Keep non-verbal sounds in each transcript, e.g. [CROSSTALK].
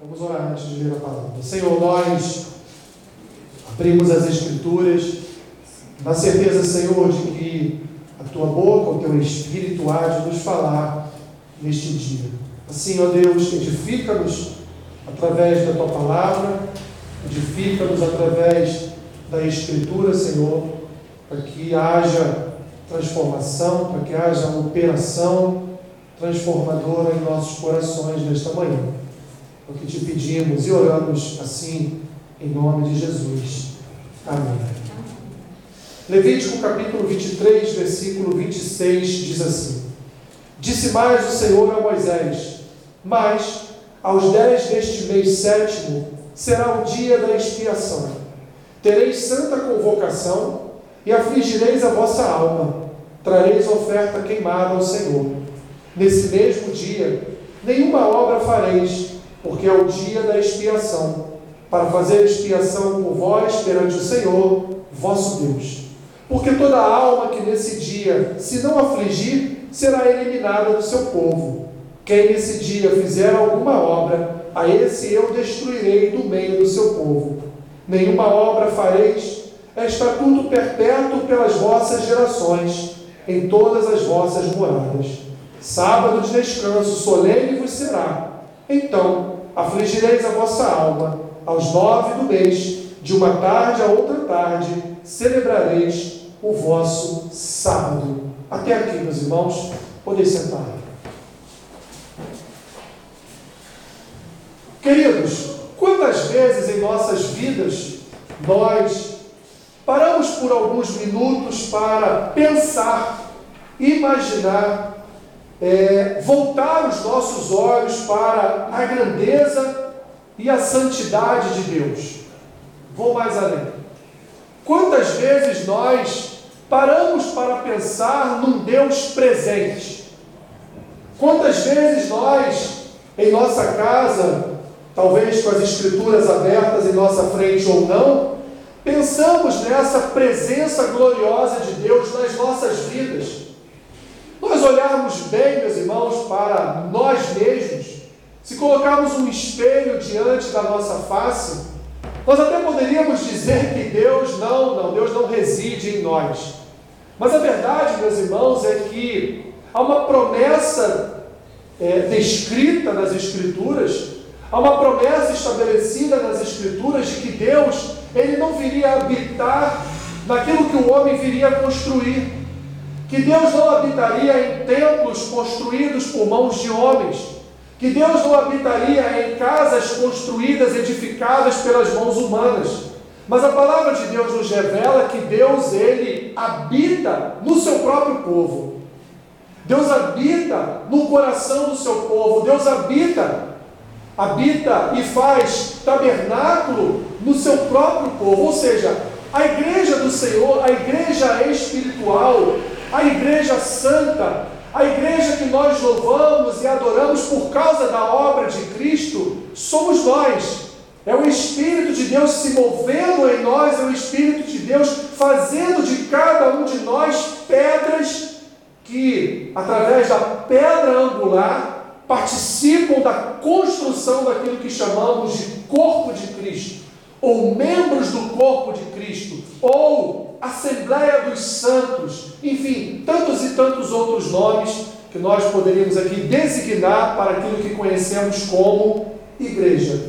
Vamos orar antes de ler a palavra. Senhor, nós abrimos as Escrituras na certeza, Senhor, de que a tua boca, o teu espírito há de nos falar neste dia. Assim, ó Deus, edifica-nos através da tua palavra, edifica-nos através da Escritura, Senhor, para que haja transformação, para que haja operação transformadora em nossos corações nesta manhã. É o que te pedimos e oramos assim, em nome de Jesus. Amém. Levítico capítulo 23, versículo 26 diz assim: Disse mais o Senhor a Moisés: Mas aos dez deste mês sétimo será o dia da expiação. Tereis santa convocação e afligireis a vossa alma. Trareis oferta queimada ao Senhor. Nesse mesmo dia, nenhuma obra fareis, porque é o dia da expiação, para fazer expiação por vós perante o Senhor, vosso Deus. Porque toda alma que nesse dia se não afligir, será eliminada do seu povo. Quem nesse dia fizer alguma obra, a esse eu destruirei do meio do seu povo. Nenhuma obra fareis, é estatuto perpétuo pelas vossas gerações, em todas as vossas moradas. Sábado de descanso solene vos será. Então afligireis a vossa alma, aos nove do mês, de uma tarde a outra tarde, celebrareis o vosso sábado. Até aqui, meus irmãos, podem sentar. Queridos, quantas vezes em nossas vidas nós paramos por alguns minutos para pensar, imaginar, é, voltar os nossos olhos para a grandeza e a santidade de Deus? Vou mais além. Quantas vezes nós paramos para pensar num Deus presente? Quantas vezes nós, em nossa casa, talvez com as escrituras abertas em nossa frente ou não, pensamos nessa presença gloriosa de Deus nas nossas vidas. Bem, meus irmãos, para nós mesmos, se colocarmos um espelho diante da nossa face, nós até poderíamos dizer que Deus não, não, Deus não reside em nós. Mas a verdade, meus irmãos, é que há uma promessa é, descrita nas Escrituras Há uma promessa estabelecida nas Escrituras de que Deus ele não viria habitar naquilo que o homem viria construir. Que Deus não habitaria em templos construídos por mãos de homens. Que Deus não habitaria em casas construídas, edificadas pelas mãos humanas. Mas a palavra de Deus nos revela que Deus ele habita no seu próprio povo. Deus habita no coração do seu povo. Deus habita habita e faz tabernáculo no seu próprio povo, ou seja, a igreja do Senhor, a igreja espiritual, a igreja santa, a igreja que nós louvamos e adoramos por causa da obra de Cristo, somos nós. É o Espírito de Deus se movendo em nós, é o Espírito de Deus fazendo de cada um de nós pedras que, através da pedra angular, participam da construção daquilo que chamamos de corpo de Cristo, ou membros do corpo de Cristo, ou Assembleia dos Santos, enfim, tantos e tantos outros nomes que nós poderíamos aqui designar para aquilo que conhecemos como igreja.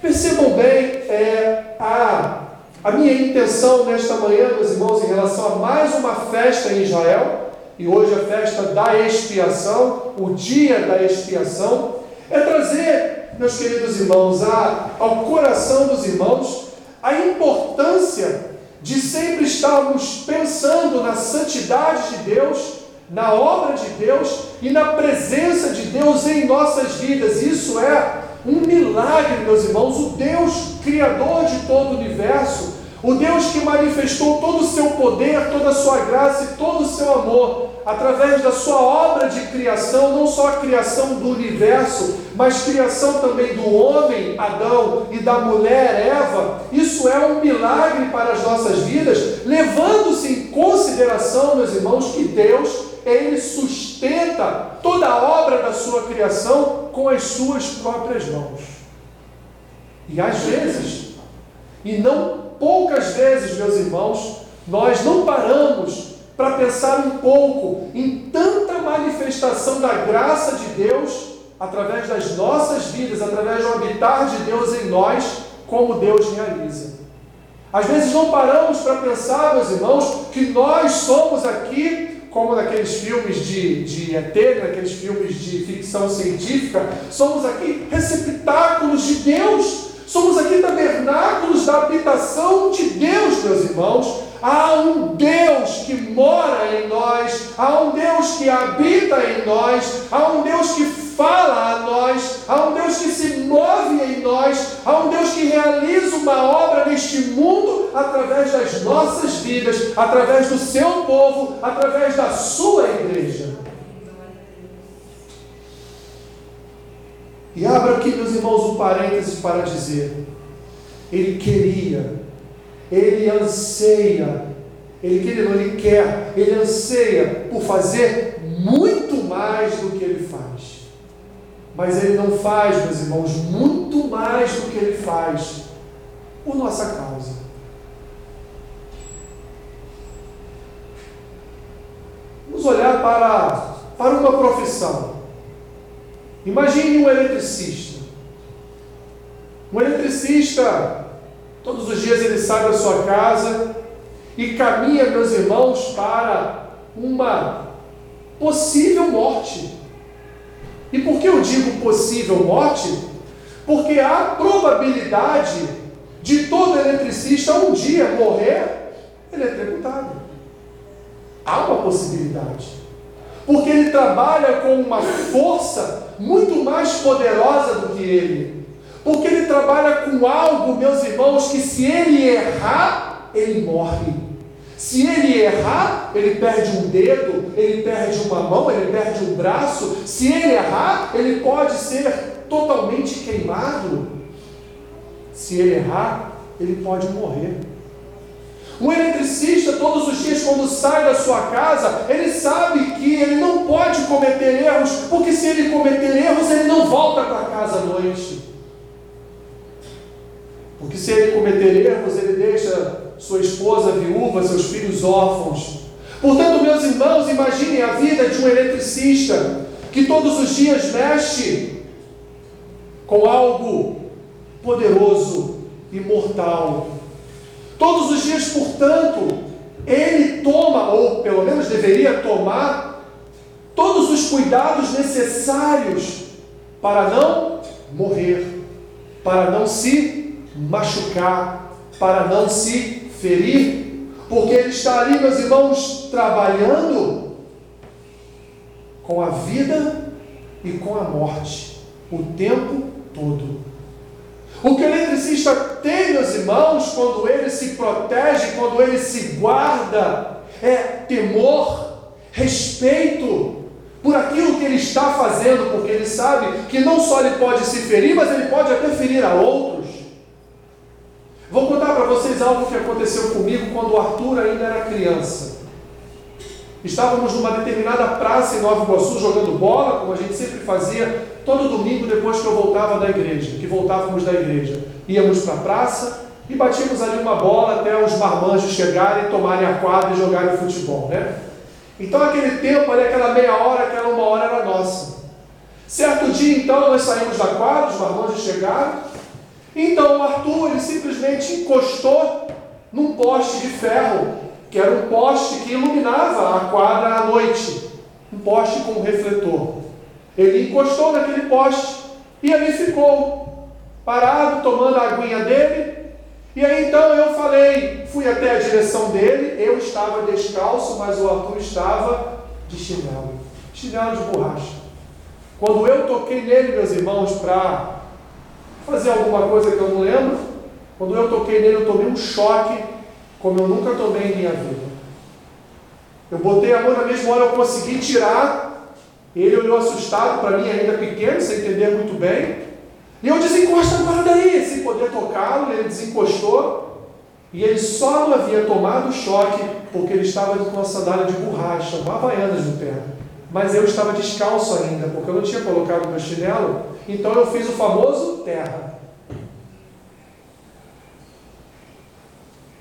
Percebam bem é, a, a minha intenção nesta manhã, meus irmãos, em relação a mais uma festa em Israel e hoje a festa da expiação, o dia da expiação, é trazer, meus queridos irmãos, a, ao coração dos irmãos a importância de sempre estarmos pensando na santidade de Deus, na obra de Deus e na presença de Deus em nossas vidas. Isso é um milagre, meus irmãos. O Deus Criador de todo o universo o Deus que manifestou todo o seu poder, toda a sua graça e todo o seu amor através da sua obra de criação, não só a criação do universo, mas criação também do homem, Adão, e da mulher, Eva. Isso é um milagre para as nossas vidas, levando-se em consideração, meus irmãos, que Deus ele sustenta toda a obra da sua criação com as suas próprias mãos. E às vezes, e não poucas vezes, meus irmãos, nós não paramos para pensar um pouco em tanta manifestação da graça de Deus através das nossas vidas, através do habitar de Deus em nós, como Deus realiza. Às vezes não paramos para pensar, meus irmãos, que nós somos aqui, como naqueles filmes de, de ET, naqueles filmes de ficção científica, somos aqui receptáculos de Deus, somos aqui tabernáculos da habitação de Deus, meus irmãos. Há um Deus que mora em nós, há um Deus que habita em nós, há um Deus que fala a nós, há um Deus que se move em nós, há um Deus que realiza uma obra neste mundo através das nossas vidas, através do seu povo, através da sua igreja. E abra aqui, meus irmãos, um parênteses para dizer: Ele queria, Ele anseia, Ele queria, não, Ele quer, Ele anseia por fazer muito mais do que Ele faz. Mas Ele não faz, meus irmãos, muito mais do que Ele faz por nossa causa. Vamos olhar para, para uma profissão. Imagine um eletricista. Um eletricista, todos os dias ele sai da sua casa e caminha, meus irmãos, para uma possível morte. E por que eu digo possível morte? Porque há probabilidade de todo eletricista um dia morrer eletrocutado. Há uma possibilidade. Porque ele trabalha com uma força muito mais poderosa do que ele. Porque ele trabalha com algo, meus irmãos, que se ele errar, ele morre. Se ele errar, ele perde um dedo, ele perde uma mão, ele perde um braço. Se ele errar, ele pode ser totalmente queimado. Se ele errar, ele pode morrer. Um eletricista, todos os dias, quando sai da sua casa, ele sabe que ele não pode cometer erros, porque se ele cometer erros, ele não volta para casa à noite. Porque se ele cometer erros, ele deixa sua esposa viúva, seus filhos órfãos. Portanto, meus irmãos, imaginem a vida de um eletricista que todos os dias mexe com algo poderoso e mortal. Todos os dias, portanto, ele toma, ou pelo menos deveria tomar, todos os cuidados necessários para não morrer, para não se machucar, para não se ferir, porque ele está ali, meus irmãos, trabalhando com a vida e com a morte o tempo todo. O que o eletricista tem, meus irmãos, quando ele se protege, quando ele se guarda, é temor, respeito por aquilo que ele está fazendo, porque ele sabe que não só ele pode se ferir, mas ele pode até ferir a outros. Vou contar para vocês algo que aconteceu comigo quando o Arthur ainda era criança. Estávamos numa determinada praça em Nova Iguaçu jogando bola, como a gente sempre fazia todo domingo depois que eu voltava da igreja, que voltávamos da igreja. Íamos para a praça e batíamos ali uma bola até os marmanjos chegarem, tomarem a quadra e jogarem futebol, né? Então aquele tempo ali, aquela meia hora, aquela uma hora era nossa. Certo dia então nós saímos da quadra, os marmanjos chegaram, então o Arthur ele simplesmente encostou num poste de ferro, que era um poste que iluminava a quadra à noite, um poste com um refletor. Ele encostou naquele poste e ali ficou, parado, tomando a aguinha dele. E aí então eu falei, fui até a direção dele, eu estava descalço, mas o Arthur estava de chinelo, chinelo de borracha. Quando eu toquei nele, meus irmãos, para fazer alguma coisa que eu não lembro. Quando eu toquei nele, eu tomei um choque, como eu nunca tomei em minha vida. Eu botei a mão na mesma hora, eu consegui tirar. Ele olhou assustado para mim, ainda pequeno, sem entender muito bem. E eu desencosta agora daí, sem poder tocá-lo. Ele desencostou. E ele só não havia tomado o choque porque ele estava com uma sandália de borracha, uma havaianas no pé. Mas eu estava descalço ainda, porque eu não tinha colocado meu chinelo então eu fiz o famoso terra.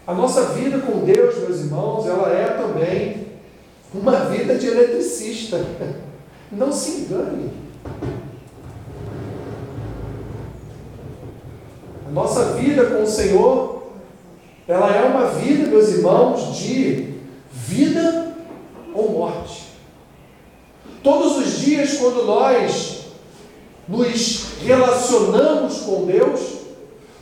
A nossa vida com Deus, meus irmãos, ela é também uma vida de eletricista. [LAUGHS] Não se engane. A nossa vida com o Senhor, ela é uma vida, meus irmãos, de vida ou morte. Todos os dias, quando nós nos relacionamos com Deus,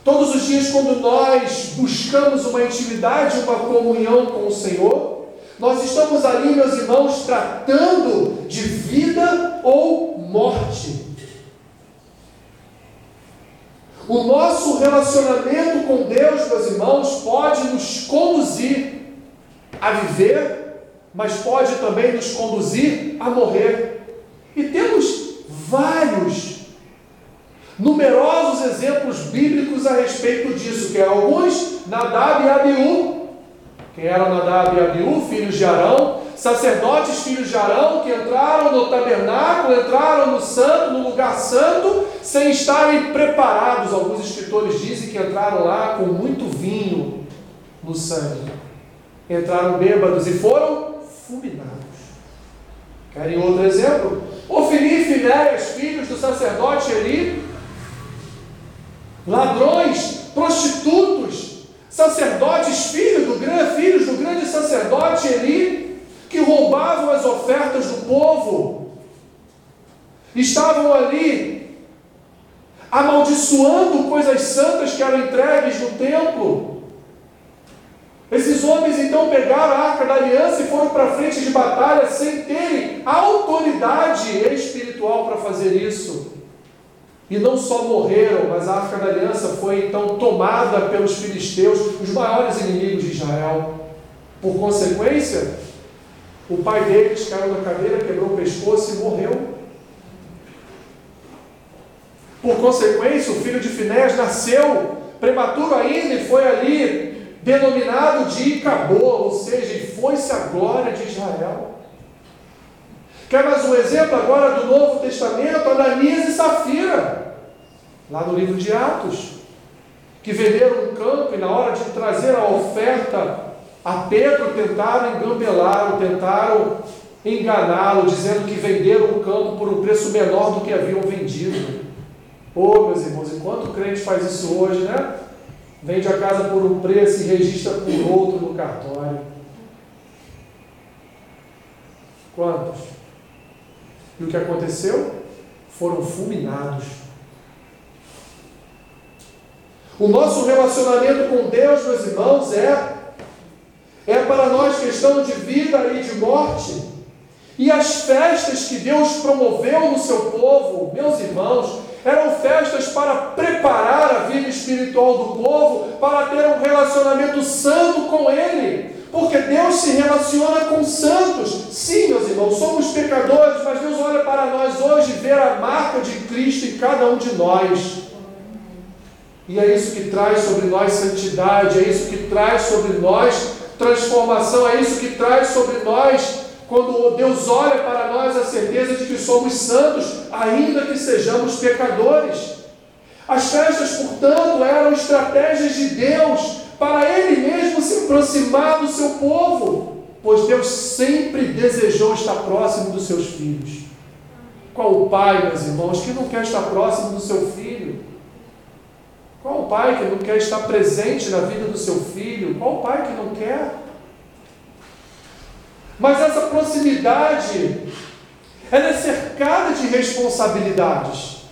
todos os dias, quando nós buscamos uma intimidade, uma comunhão com o Senhor, nós estamos ali, meus irmãos, tratando de vida ou morte. O nosso relacionamento com Deus, meus irmãos, pode nos conduzir a viver mas pode também nos conduzir a morrer. E temos vários, numerosos exemplos bíblicos a respeito disso, que é alguns, Nadab e Abiú, quem eram Nadab e Abiú, filhos de Arão, sacerdotes filhos de Arão, que entraram no tabernáculo, entraram no santo, no lugar santo, sem estarem preparados. Alguns escritores dizem que entraram lá com muito vinho no sangue. Entraram bêbados e foram fulminados. Querem outro exemplo? Ofni e Finéias, filhos do sacerdote Eli, ladrões, prostitutos, sacerdotes, filhos do grande, filhos do grande sacerdote Eli, que roubavam as ofertas do povo, estavam ali amaldiçoando coisas santas que eram entregues no templo. Esses homens então pegaram a arca da aliança e foram para frente de batalha sem terem autoridade espiritual para fazer isso. E não só morreram, mas a arca da aliança foi então tomada pelos filisteus, os maiores inimigos de Israel. Por consequência, o pai deles caiu na cadeira, quebrou o pescoço e morreu. Por consequência, o filho de Finés nasceu prematuro ainda e foi ali denominado de Icabô, ou seja, foi-se a glória de Israel. Quer mais um exemplo agora do Novo Testamento? Ananias e Safira, lá no livro de Atos, que venderam um campo e na hora de trazer a oferta a Pedro tentaram engambelar, tentaram enganá-lo, dizendo que venderam o campo por um preço menor do que haviam vendido. Oh, meus irmãos, enquanto o crente faz isso hoje, né? vende a casa por um preço e registra por outro no cartório. Quantos? E o que aconteceu? Foram fulminados. O nosso relacionamento com Deus, meus irmãos, é é para nós questão de vida e de morte. E as festas que Deus promoveu no seu povo, meus irmãos, eram festas para preparar a vida espiritual do povo para ter um relacionamento santo com Ele. Porque Deus se relaciona com santos. Sim, meus irmãos, somos pecadores, mas Deus olha para nós hoje vê a marca de Cristo em cada um de nós. E é isso que traz sobre nós santidade, é isso que traz sobre nós transformação, é isso que traz sobre nós quando Deus olha para nós a certeza de que somos santos, ainda que sejamos pecadores. As festas, portanto, eram estratégias de Deus para Ele mesmo se aproximar do seu povo, pois Deus sempre desejou estar próximo dos seus filhos. Qual o pai, meus irmãos, que não quer estar próximo do seu filho? Qual o pai que não quer estar presente na vida do seu filho? Qual o pai que não quer? Mas essa proximidade, ela é cercada de responsabilidades.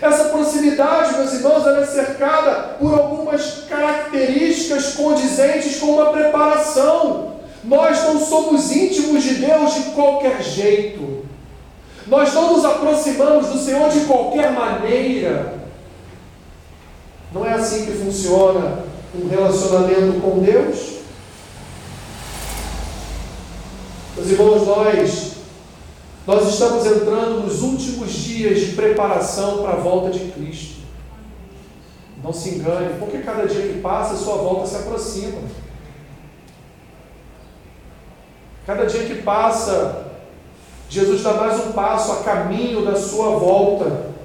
Essa proximidade, meus irmãos, ela é cercada por algumas características condizentes com uma preparação. Nós não somos íntimos de Deus de qualquer jeito. Nós não nos aproximamos do Senhor de qualquer maneira. Não é assim que funciona um relacionamento com Deus. Meus irmãos, nós, nós estamos entrando nos últimos dias de preparação para a volta de Cristo. Não se engane, porque cada dia que passa, sua volta se aproxima. Cada dia que passa, Jesus dá mais um passo a caminho da sua volta.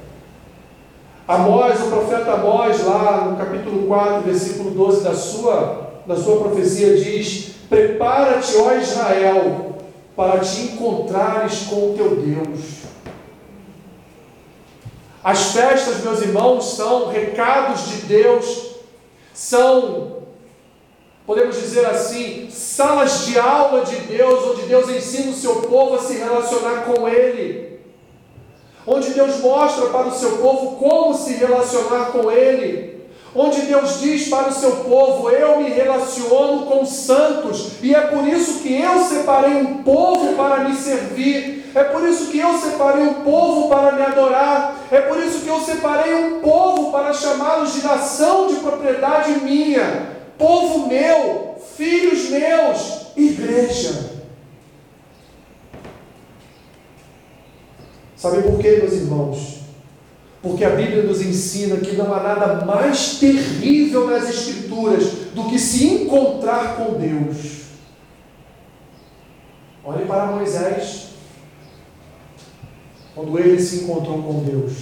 Amós, o profeta Amós, lá no capítulo 4, versículo 12 da sua na sua profecia, diz: Prepara-te, ó Israel, para te encontrares com o teu Deus. As festas, meus irmãos, são recados de Deus, são, podemos dizer assim, salas de aula de Deus, onde Deus ensina o seu povo a se relacionar com Ele, onde Deus mostra para o seu povo como se relacionar com Ele onde Deus diz para o seu povo: Eu me relaciono com santos, e é por isso que eu separei um povo para me servir, é por isso que eu separei um povo para me adorar, é por isso que eu separei um povo para chamá-los de nação de propriedade minha, povo meu, filhos meus, igreja. Sabe por quê, meus irmãos? Porque a Bíblia nos ensina que não há nada mais terrível nas Escrituras do que se encontrar com Deus. Olhe para Moisés, quando ele se encontrou com Deus.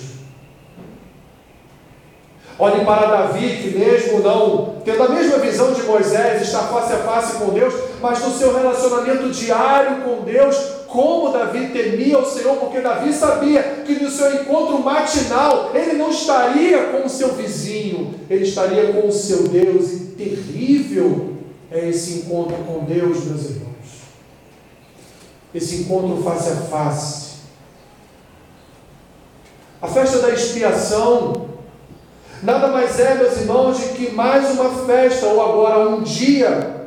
Olhe para Davi, que mesmo não tendo a mesma visão de Moisés, está face a face com Deus, mas no seu relacionamento diário com Deus, como Davi temia o Senhor, porque Davi sabia que no seu encontro matinal ele não estaria com o seu vizinho, ele estaria com o seu Deus, e terrível é esse encontro com Deus, meus irmãos. Esse encontro face a face. A festa da expiação nada mais é, meus irmãos, de que mais uma festa, ou agora um dia,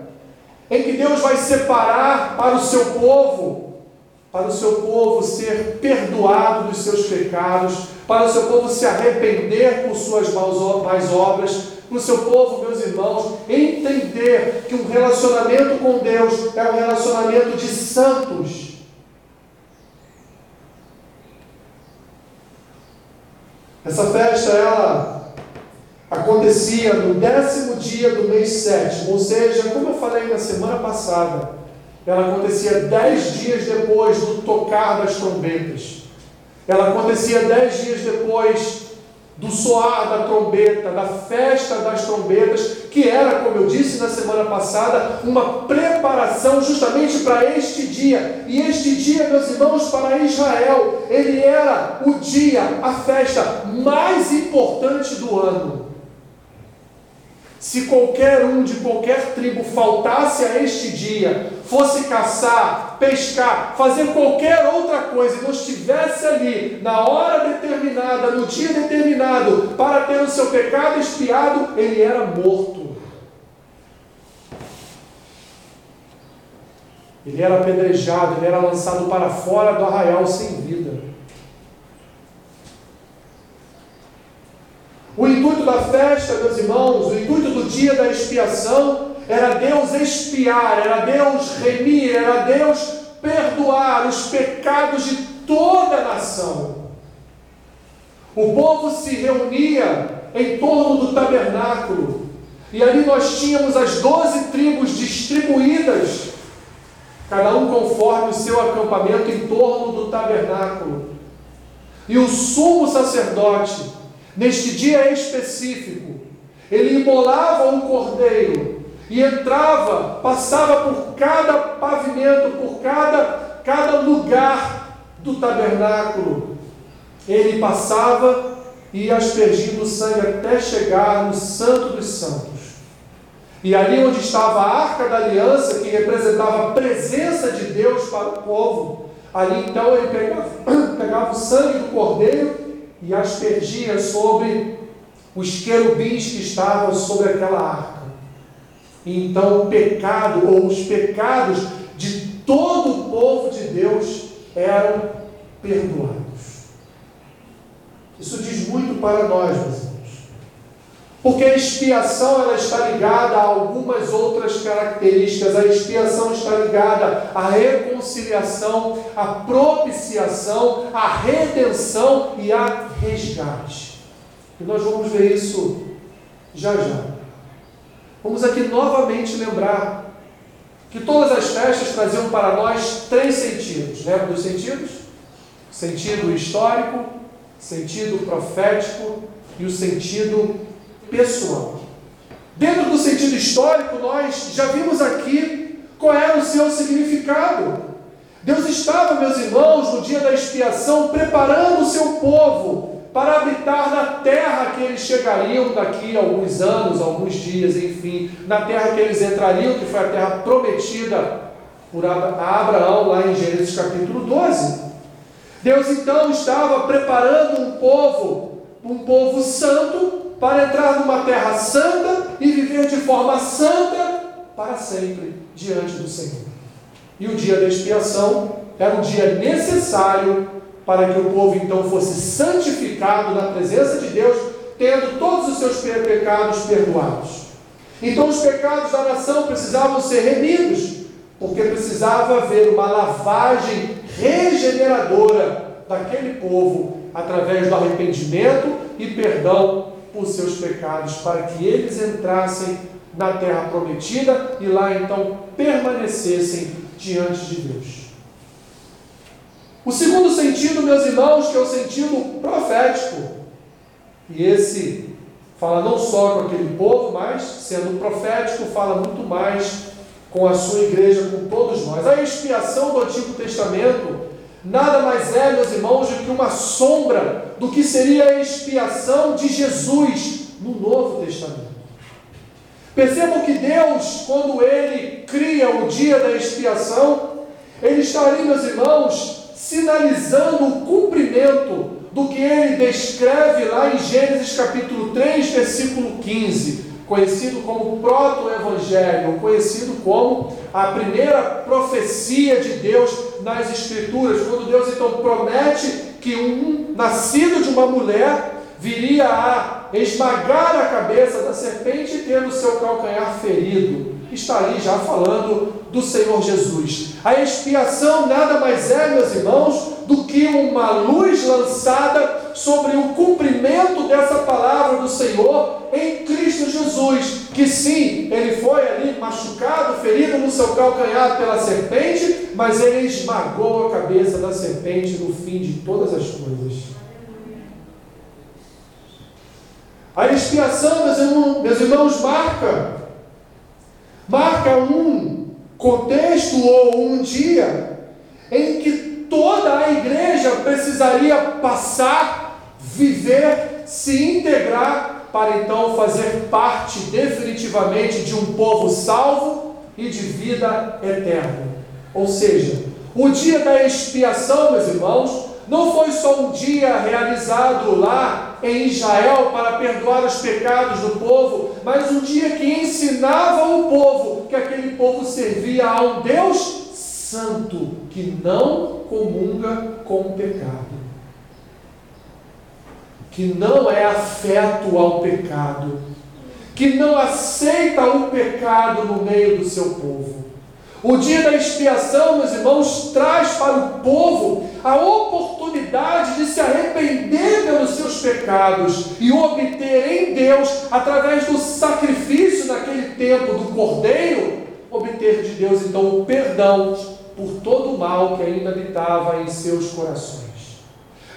em que Deus vai separar para o seu povo, para o seu povo ser perdoado dos seus pecados, para o seu povo se arrepender por suas más obras, para o seu povo, meus irmãos, entender que um relacionamento com Deus é um relacionamento de santos. Essa festa, ela acontecia no décimo dia do mês sétimo, ou seja, como eu falei na semana passada, ela acontecia dez dias depois do tocar das trombetas. Ela acontecia dez dias depois do soar da trombeta, da festa das trombetas, que era, como eu disse na semana passada, uma preparação justamente para este dia. E este dia, meus irmãos, para Israel, ele era o dia, a festa mais importante do ano. Se qualquer um de qualquer tribo faltasse a este dia, fosse caçar, pescar, fazer qualquer outra coisa e não estivesse ali na hora determinada, no dia determinado, para ter o seu pecado expiado, ele era morto. Ele era apedrejado, ele era lançado para fora do arraial sem vida. O intuito da festa, meus irmãos, o intuito do dia da expiação era Deus expiar, era Deus remir, era Deus perdoar os pecados de toda a nação. O povo se reunia em torno do tabernáculo, e ali nós tínhamos as doze tribos distribuídas, cada um conforme o seu acampamento em torno do tabernáculo. E o sumo sacerdote, Neste dia específico, ele imolava um cordeiro e entrava, passava por cada pavimento, por cada, cada lugar do tabernáculo. Ele passava e aspergindo o sangue até chegar no Santo dos Santos. E ali onde estava a arca da aliança, que representava a presença de Deus para o povo, ali então ele pegava, [COUGHS] pegava o sangue do cordeiro e aspergia sobre os querubins que estavam sobre aquela arca. E então o pecado, ou os pecados de todo o povo de Deus eram perdoados. Isso diz muito para nós, meus irmãos. Porque a expiação ela está ligada a algumas outras características. A expiação está ligada à reconciliação, à propiciação, à redenção e a resgate. E nós vamos ver isso já já. Vamos aqui novamente lembrar que todas as festas traziam para nós três sentidos. Lembra dos sentidos? Sentido histórico, sentido profético e o sentido pessoal. Dentro do sentido histórico, nós já vimos aqui qual era o seu significado. Deus estava, meus irmãos, no dia da expiação, preparando o seu povo para habitar na terra que eles chegariam daqui a alguns anos, alguns dias, enfim, na terra que eles entrariam, que foi a terra prometida por Abraão, lá em Gênesis capítulo 12. Deus então estava preparando um povo, um povo santo, para entrar numa terra santa e viver de forma santa para sempre diante do Senhor. E o dia da expiação era um dia necessário para que o povo então fosse santificado na presença de Deus, tendo todos os seus pecados perdoados. Então os pecados da nação precisavam ser remidos, porque precisava haver uma lavagem regeneradora daquele povo através do arrependimento e perdão por seus pecados, para que eles entrassem na terra prometida e lá então permanecessem diante de Deus. O segundo sentido, meus irmãos, que é o sentido profético, e esse fala não só com aquele povo, mas sendo profético, fala muito mais com a sua igreja, com todos nós. A expiação do Antigo Testamento nada mais é, meus irmãos, do que uma sombra do que seria a expiação de Jesus no Novo Testamento. Percebam que Deus, quando Ele cria o dia da expiação, Ele está ali, meus irmãos, sinalizando o cumprimento do que Ele descreve lá em Gênesis capítulo 3, versículo 15, conhecido como proto-evangelho, conhecido como a primeira profecia de Deus nas Escrituras, quando Deus então promete que um nascido de uma mulher viria a esmagar a cabeça da serpente, tendo seu calcanhar ferido. Está ali já falando do Senhor Jesus. A expiação nada mais é, meus irmãos, do que uma luz lançada sobre o cumprimento dessa palavra do Senhor em Cristo Jesus. Que sim, ele foi ali machucado, ferido no seu calcanhar pela serpente, mas ele esmagou a cabeça da serpente no fim de todas as coisas. A expiação, meus irmãos, meus irmãos, marca, marca um contexto ou um dia em que toda a igreja precisaria passar, viver, se integrar, para então fazer parte definitivamente de um povo salvo e de vida eterna. Ou seja, o dia da expiação, meus irmãos, não foi só um dia realizado lá em Israel para perdoar os pecados do povo, mas um dia que ensinava o povo que aquele povo servia a um Deus santo que não comunga com o pecado, que não é afeto ao pecado, que não aceita o pecado no meio do seu povo. O dia da expiação, meus irmãos, traz para o povo a oportunidade de se arrepender pelos seus pecados e obter em Deus, através do sacrifício naquele tempo do cordeiro, obter de Deus então o perdão por todo o mal que ainda habitava em seus corações.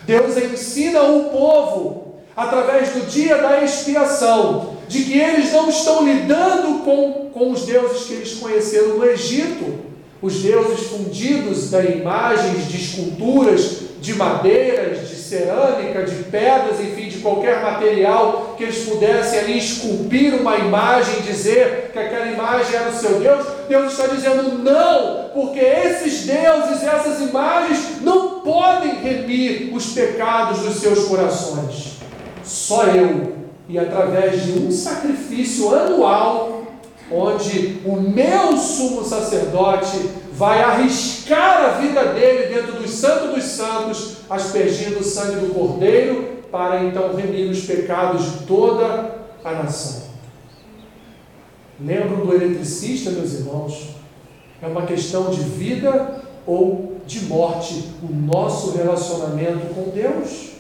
Deus ensina o povo, através do dia da expiação, de que eles não estão lidando com, com os deuses que eles conheceram no Egito, os deuses fundidos da imagens de esculturas, de madeiras, de cerâmica, de pedras, enfim, de qualquer material que eles pudessem ali esculpir uma imagem dizer que aquela imagem era o seu Deus, Deus está dizendo não, porque esses deuses, essas imagens não podem remir os pecados dos seus corações. Só eu e através de um sacrifício anual, onde o meu sumo sacerdote vai arriscar a vida dele dentro dos santos dos santos, aspergindo o sangue do cordeiro, para então remir os pecados de toda a nação. Lembram do eletricista, meus irmãos? É uma questão de vida ou de morte o nosso relacionamento com Deus.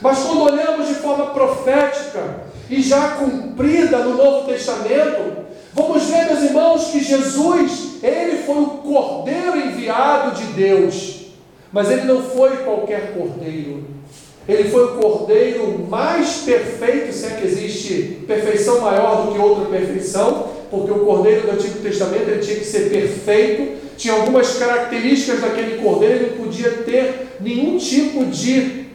Mas quando olhamos de forma profética e já cumprida no Novo Testamento, vamos ver, meus irmãos, que Jesus, ele foi o cordeiro enviado de Deus. Mas ele não foi qualquer cordeiro. Ele foi o cordeiro mais perfeito, se é que existe perfeição maior do que outra perfeição, porque o cordeiro do Antigo Testamento ele tinha que ser perfeito, tinha algumas características daquele cordeiro, ele não podia ter nenhum tipo de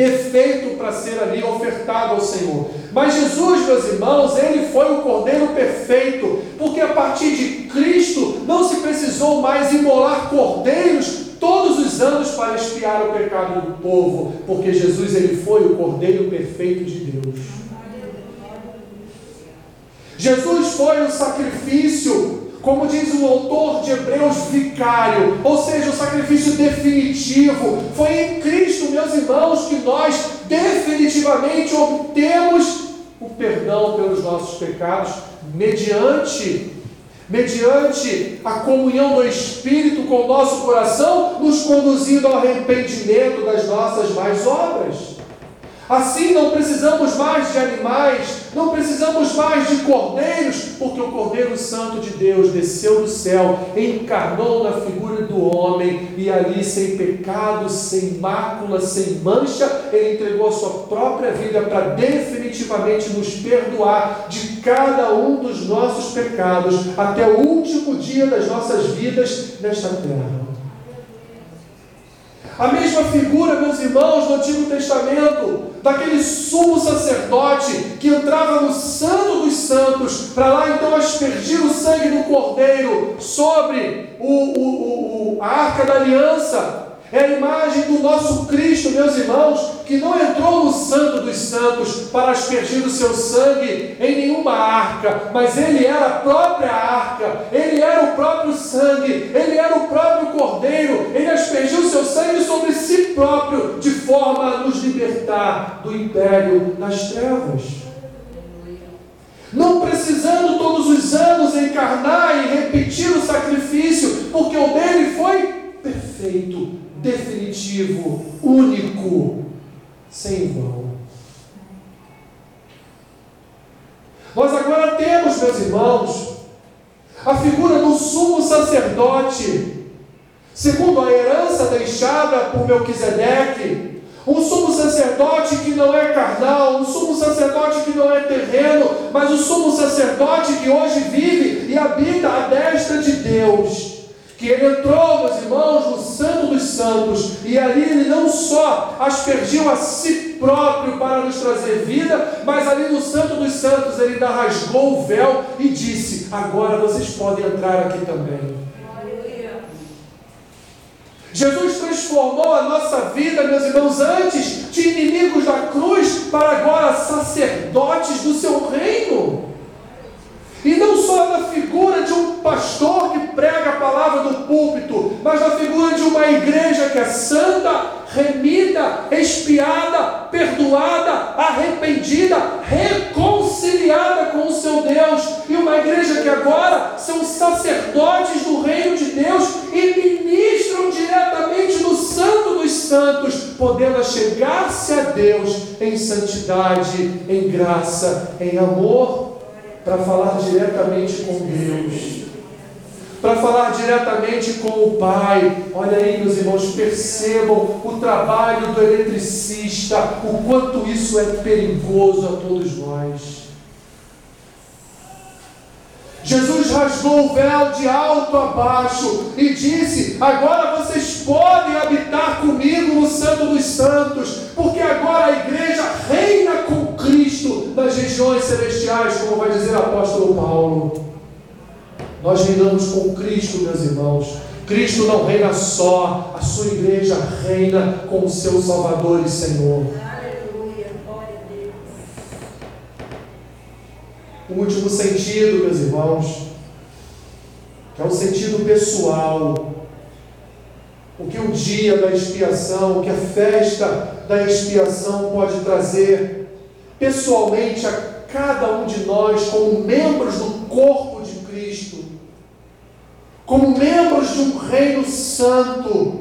defeito para ser ali ofertado ao Senhor. Mas Jesus, meus irmãos, ele foi o cordeiro perfeito, porque a partir de Cristo não se precisou mais imolar cordeiros todos os anos para expiar o pecado do povo, porque Jesus ele foi o cordeiro perfeito de Deus. Jesus foi o sacrifício como diz o autor de Hebreus, vicário, ou seja, o sacrifício definitivo. Foi em Cristo, meus irmãos, que nós definitivamente obtemos o perdão pelos nossos pecados, mediante mediante a comunhão do Espírito com o nosso coração, nos conduzindo ao arrependimento das nossas mais obras. Assim não precisamos mais de animais, não precisamos mais de cordeiros, porque o Cordeiro Santo de Deus desceu do céu, encarnou na figura do homem e ali, sem pecado, sem mácula, sem mancha, ele entregou a sua própria vida para definitivamente nos perdoar de cada um dos nossos pecados até o último dia das nossas vidas nesta terra. A mesma figura, meus irmãos, do Antigo Testamento, daquele sumo sacerdote que entrava no Santo dos Santos, para lá então aspergir o sangue do Cordeiro sobre o, o, o, a arca da aliança, é a imagem do nosso Cristo, meus irmãos, que não entrou no Santo dos Santos para aspergir o seu sangue em nenhuma arca, mas ele era a própria arca, ele era o próprio sangue, ele era o próprio Cordeiro, ele aspergiu o seu sangue sobre si próprio, de forma a nos libertar do império das trevas. Não precisando todos os anos encarnar e repetir o sacrifício, porque o dele foi perfeito, definitivo, único, sem igual. Nós agora temos, meus irmãos, a figura do sumo sacerdote, segundo a herança deixada por Melquisedeque, um sumo sacerdote que não é carnal, um sumo sacerdote que não é terreno, mas o sumo sacerdote que hoje vive e habita à destra de Deus que ele entrou, meus irmãos, no Santo dos Santos, e ali ele não só aspergiu a si próprio para nos trazer vida, mas ali no Santo dos Santos ele ainda rasgou o véu e disse: Agora vocês podem entrar aqui também. Jesus transformou a nossa vida, meus irmãos, antes de inimigos da cruz, para agora sacerdotes do seu reino. E não só na figura de um pastor que prega a palavra do púlpito, mas na figura de uma igreja que é santa, remida, expiada, perdoada, arrependida, reconciliada com o seu Deus. E uma igreja que agora são sacerdotes do reino de Deus e ministram diretamente no Santo dos Santos, podendo chegar-se a Deus em santidade, em graça, em amor para falar diretamente com Deus, para falar diretamente com o Pai. Olha aí, meus irmãos, percebam o trabalho do eletricista, o quanto isso é perigoso a todos nós. Jesus rasgou o véu de alto a baixo e disse: Agora vocês podem habitar comigo no Santo dos Santos, porque agora a igreja reina nas regiões celestiais, como vai dizer o apóstolo Paulo. Nós reinamos com Cristo, meus irmãos. Cristo não reina só, a sua igreja reina com o seu Salvador e Senhor. O último sentido, meus irmãos, que é o sentido pessoal. O que o dia da expiação, o que a festa da expiação pode trazer pessoalmente a cada um de nós, como membros do corpo de Cristo, como membros de um reino santo,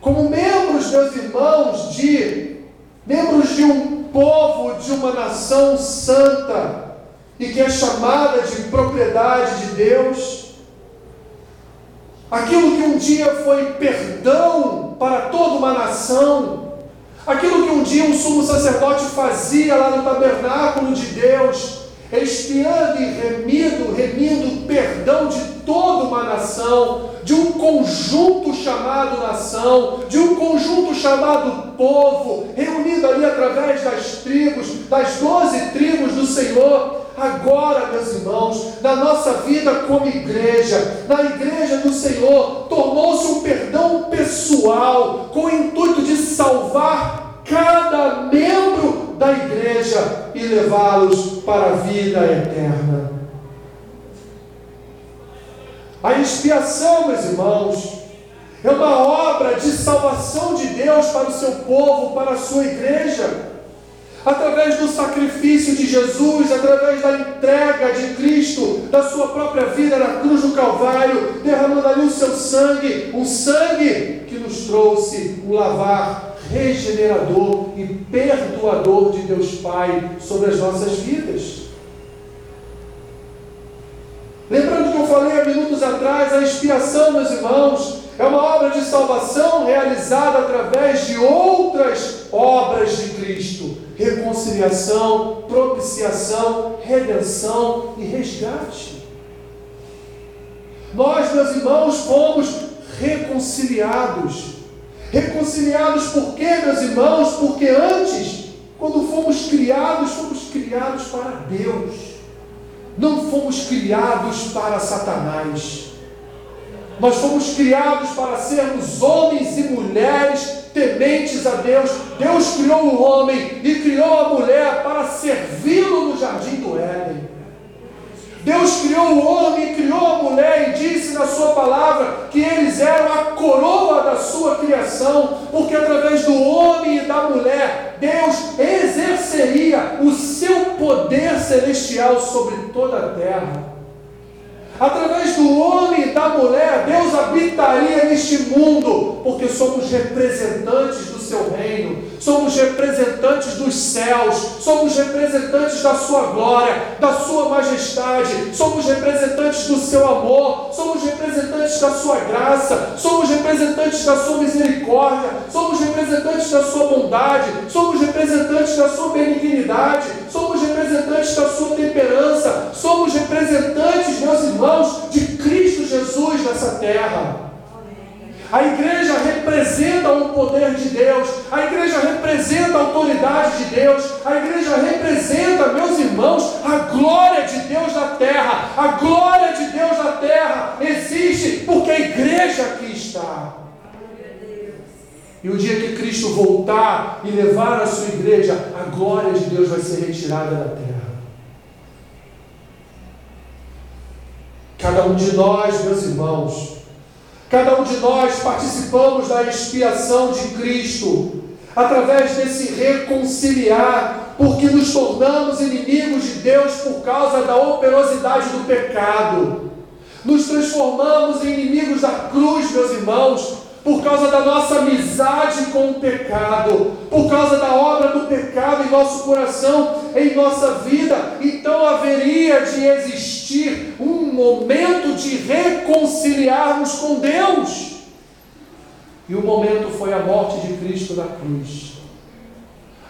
como membros, meus irmãos, de membros de um povo, de uma nação santa e que é chamada de propriedade de Deus. Aquilo que um dia foi perdão para toda uma nação, Aquilo que um dia um sumo sacerdote fazia lá no tabernáculo de Deus, expiando e remindo, remindo perdão de toda uma nação, de um conjunto chamado nação, de um conjunto chamado povo, reunido ali através das tribos, das doze tribos do Senhor. Agora, meus irmãos, na nossa vida como igreja, na igreja do Senhor, tornou-se um perdão pessoal, com o intuito de salvar cada membro da igreja e levá-los para a vida eterna. A expiação, meus irmãos, é uma obra de salvação de Deus para o seu povo, para a sua igreja. Através do sacrifício de Jesus, através da entrega de Cristo, da sua própria vida na cruz do Calvário, derramando ali o seu sangue, um sangue que nos trouxe o lavar regenerador e perdoador de Deus Pai sobre as nossas vidas. Lembrando que eu falei há minutos atrás, a expiação, meus irmãos, é uma obra de salvação realizada através de outras obras de Cristo: reconciliação, propiciação, redenção e resgate. Nós, meus irmãos, fomos reconciliados. Reconciliados por quê, meus irmãos? Porque antes, quando fomos criados, fomos criados para Deus. Não fomos criados para Satanás. Nós fomos criados para sermos homens e mulheres tementes a Deus. Deus criou o homem e criou a mulher para servi-lo no jardim do Éden. Deus criou o homem e criou a mulher e disse na sua palavra que eles eram a coroa da sua criação, porque através do homem e da mulher, Deus exerceria o seu poder celestial sobre toda a terra. Através do homem e da mulher, Deus habitaria neste mundo, porque somos representantes do seu reino, somos representantes dos céus, somos representantes da sua glória, da sua majestade, somos representantes do seu amor, somos representantes da sua graça, somos representantes da sua misericórdia, somos representantes da sua bondade, somos representantes da sua benignidade, somos da sua temperança, somos representantes, meus irmãos, de Cristo Jesus nessa terra. A igreja representa o poder de Deus, a igreja representa a autoridade de Deus, a igreja representa, meus irmãos, a glória de Deus na terra. A glória de Deus na terra existe porque a igreja aqui está. E o dia que Cristo voltar e levar a sua igreja, a glória de Deus vai ser retirada da terra. Cada um de nós, meus irmãos, Cada um de nós participamos da expiação de Cristo, através desse reconciliar, porque nos tornamos inimigos de Deus por causa da operosidade do pecado. Nos transformamos em inimigos da cruz, meus irmãos, por causa da nossa amizade com o pecado, por causa da obra do pecado em nosso coração, em nossa vida, então haveria de existir um momento de reconciliarmos com Deus. E o momento foi a morte de Cristo na cruz.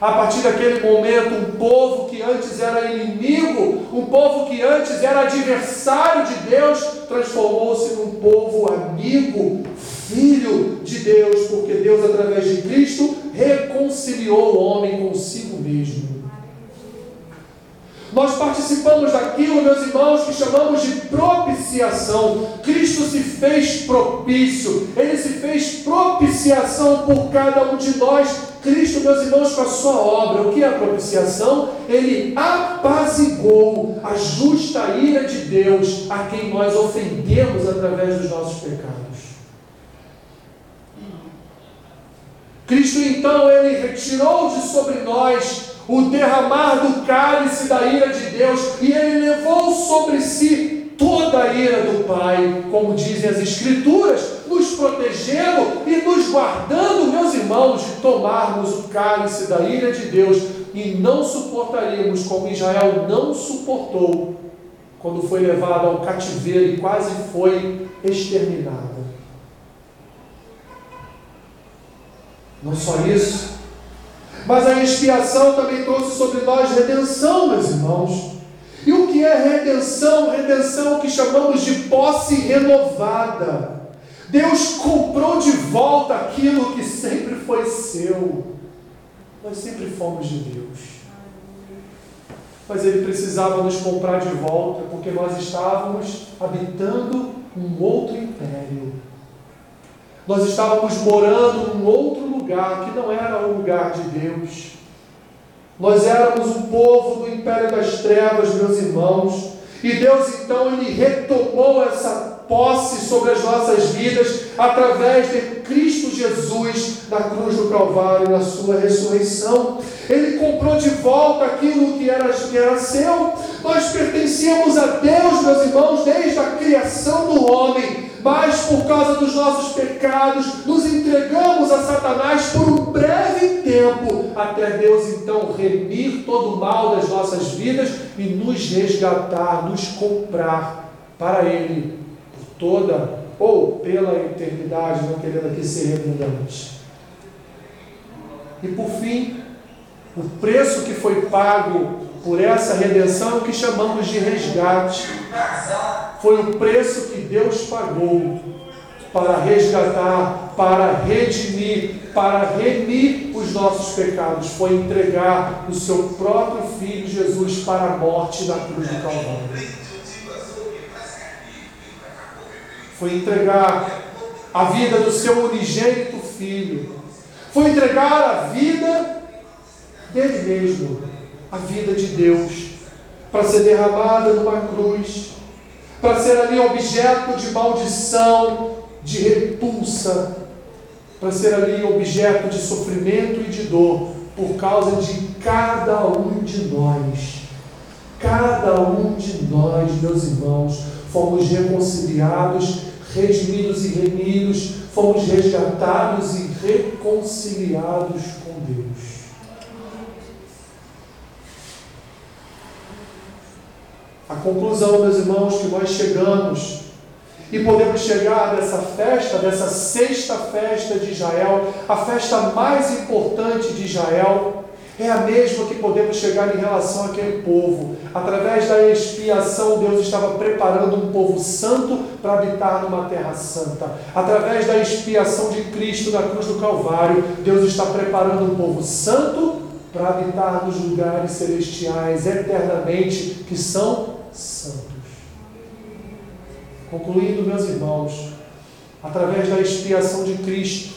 A partir daquele momento, um povo que antes era inimigo, um povo que antes era adversário de Deus, transformou-se num povo amigo, filho de Deus, porque Deus, através de Cristo, reconciliou o homem consigo mesmo. Nós participamos daquilo, meus irmãos, que chamamos de propiciação. Cristo se fez propício, ele se fez propiciação por cada um de nós. Cristo, meus irmãos, com a sua obra, o que é a propiciação? Ele apazigou a justa ira de Deus a quem nós ofendemos através dos nossos pecados. Cristo então ele retirou de sobre nós o derramar do cálice da ira de Deus e ele levou sobre si toda a ira do Pai, como dizem as Escrituras, nos protegendo e nos guardando, meus irmãos, de tomarmos o cálice da ira de Deus e não suportaríamos como Israel não suportou quando foi levado ao cativeiro e quase foi exterminado. Não só isso, Mas a expiação também trouxe sobre nós redenção, meus irmãos. E o que é redenção? Redenção é que chamamos de posse renovada. Deus comprou de volta aquilo que sempre foi seu. Nós sempre fomos de Deus. Mas Ele precisava nos comprar de volta, porque nós estávamos habitando um outro império. Nós estávamos morando num outro lugar que não era o lugar de Deus. Nós éramos um povo do império das trevas, meus irmãos. E Deus então ele retomou essa posse sobre as nossas vidas através de Cristo Jesus na cruz do Calvário, na sua ressurreição. Ele comprou de volta aquilo que era, que era seu. Nós pertencíamos a Deus, meus irmãos, desde a criação do homem mas por causa dos nossos pecados, nos entregamos a Satanás por um breve tempo, até Deus então remir todo o mal das nossas vidas e nos resgatar, nos comprar para Ele toda ou pela eternidade, não querendo aqui ser redundante. E por fim, o preço que foi pago por essa redenção é que chamamos de resgate. Foi o preço que Deus pagou para resgatar, para redimir, para remir os nossos pecados. Foi entregar o seu próprio Filho Jesus para a morte na cruz do Calvário. Foi entregar a vida do seu unigênito Filho. Foi entregar a vida dele mesmo a vida de Deus, para ser derramada numa cruz, para ser ali objeto de maldição, de repulsa, para ser ali objeto de sofrimento e de dor, por causa de cada um de nós. Cada um de nós, meus irmãos, fomos reconciliados, redimidos e remidos, fomos resgatados e reconciliados com Deus. A conclusão, meus irmãos, que nós chegamos e podemos chegar dessa festa, dessa sexta festa de Israel, a festa mais importante de Israel, é a mesma que podemos chegar em relação àquele povo. Através da expiação, Deus estava preparando um povo santo para habitar numa terra santa. Através da expiação de Cristo na cruz do Calvário, Deus está preparando um povo santo para habitar nos lugares celestiais eternamente, que são santos. Concluindo, meus irmãos, através da expiação de Cristo,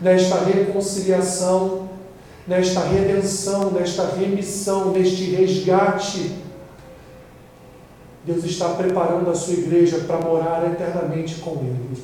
nesta reconciliação, nesta redenção, nesta remissão, neste resgate, Deus está preparando a sua igreja para morar eternamente com Ele.